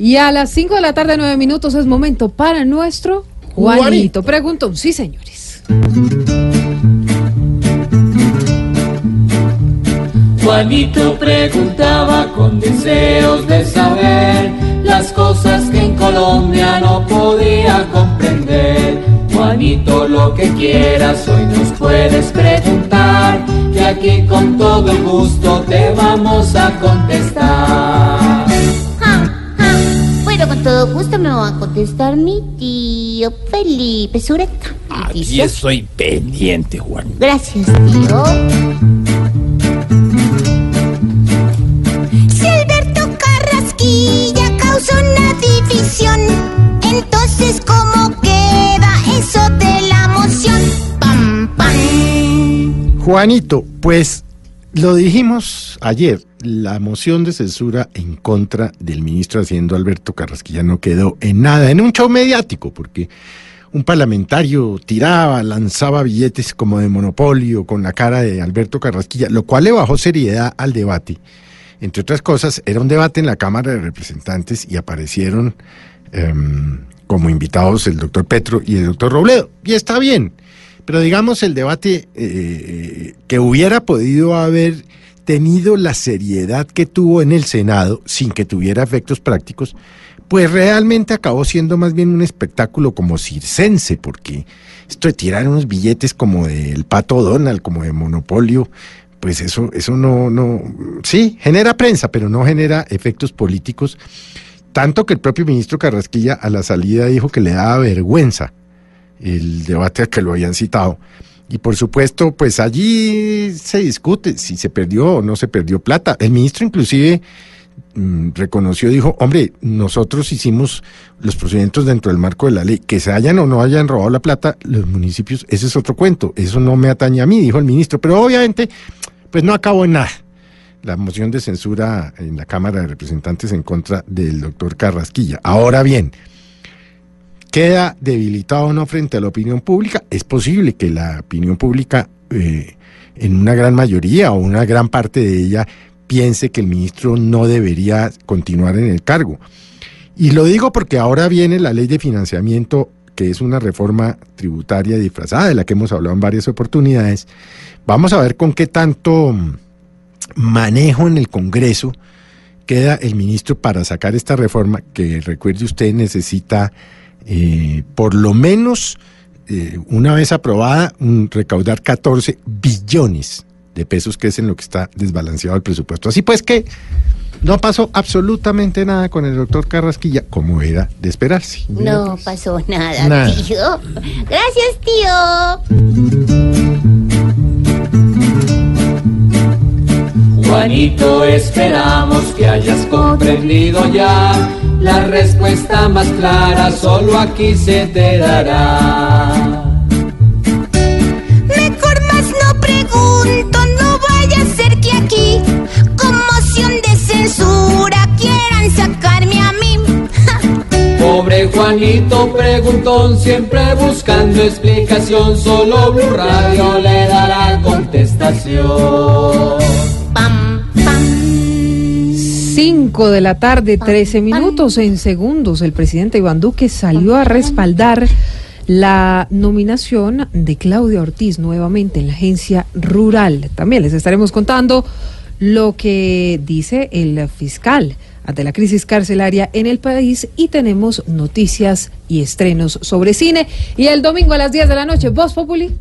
Y a las 5 de la tarde, 9 minutos, es momento para nuestro Juanito. Juanito. Preguntón, sí, señores. Juanito preguntaba con deseos de saber las cosas que en Colombia no podía comprender. Juanito, lo que quieras hoy nos puedes preguntar, que aquí con todo el gusto te vamos a contestar gusto me va a contestar mi tío Felipe Sureta. Aquí estoy pendiente, Juan. Gracias, tío. Si Alberto Carrasquilla causó una división, entonces ¿cómo queda eso de la moción? Pam, pam. Juanito, pues lo dijimos ayer, la moción de censura en contra del ministro Haciendo Alberto Carrasquilla no quedó en nada, en un show mediático, porque un parlamentario tiraba, lanzaba billetes como de monopolio con la cara de Alberto Carrasquilla, lo cual le bajó seriedad al debate. Entre otras cosas, era un debate en la Cámara de Representantes y aparecieron em, como invitados el doctor Petro y el doctor Robledo. Y está bien. Pero digamos el debate eh, que hubiera podido haber tenido la seriedad que tuvo en el Senado sin que tuviera efectos prácticos, pues realmente acabó siendo más bien un espectáculo como circense, porque esto de tirar unos billetes como del pato Donald, como de monopolio, pues eso, eso no, no, sí, genera prensa, pero no genera efectos políticos. Tanto que el propio ministro Carrasquilla a la salida dijo que le daba vergüenza el debate a que lo habían citado. Y por supuesto, pues allí se discute si se perdió o no se perdió plata. El ministro inclusive mm, reconoció, dijo, hombre, nosotros hicimos los procedimientos dentro del marco de la ley, que se hayan o no hayan robado la plata, los municipios, ese es otro cuento, eso no me atañe a mí, dijo el ministro, pero obviamente, pues no acabó en nada. La moción de censura en la Cámara de Representantes en contra del doctor Carrasquilla. Ahora bien, queda debilitado o no frente a la opinión pública, es posible que la opinión pública, eh, en una gran mayoría o una gran parte de ella, piense que el ministro no debería continuar en el cargo. Y lo digo porque ahora viene la ley de financiamiento, que es una reforma tributaria disfrazada, de la que hemos hablado en varias oportunidades. Vamos a ver con qué tanto manejo en el Congreso queda el ministro para sacar esta reforma, que recuerde usted necesita eh, por lo menos eh, una vez aprobada, recaudar 14 billones de pesos, que es en lo que está desbalanceado el presupuesto. Así pues que no pasó absolutamente nada con el doctor Carrasquilla, como era de esperarse. No pasó nada, tío. Gracias, tío. Juanito, esperamos que hayas comprendido ya la respuesta más clara, solo aquí se te dará. Mejor más no pregunto, no vaya a ser que aquí, con moción de censura, quieran sacarme a mí. Pobre Juanito preguntón, siempre buscando explicación, solo Blue Radio le dará contestación. 5 de la tarde, 13 minutos en segundos, el presidente Iván Duque salió a respaldar la nominación de Claudia Ortiz nuevamente en la agencia rural. También les estaremos contando lo que dice el fiscal ante la crisis carcelaria en el país y tenemos noticias y estrenos sobre cine. Y el domingo a las 10 de la noche, Voz Populi.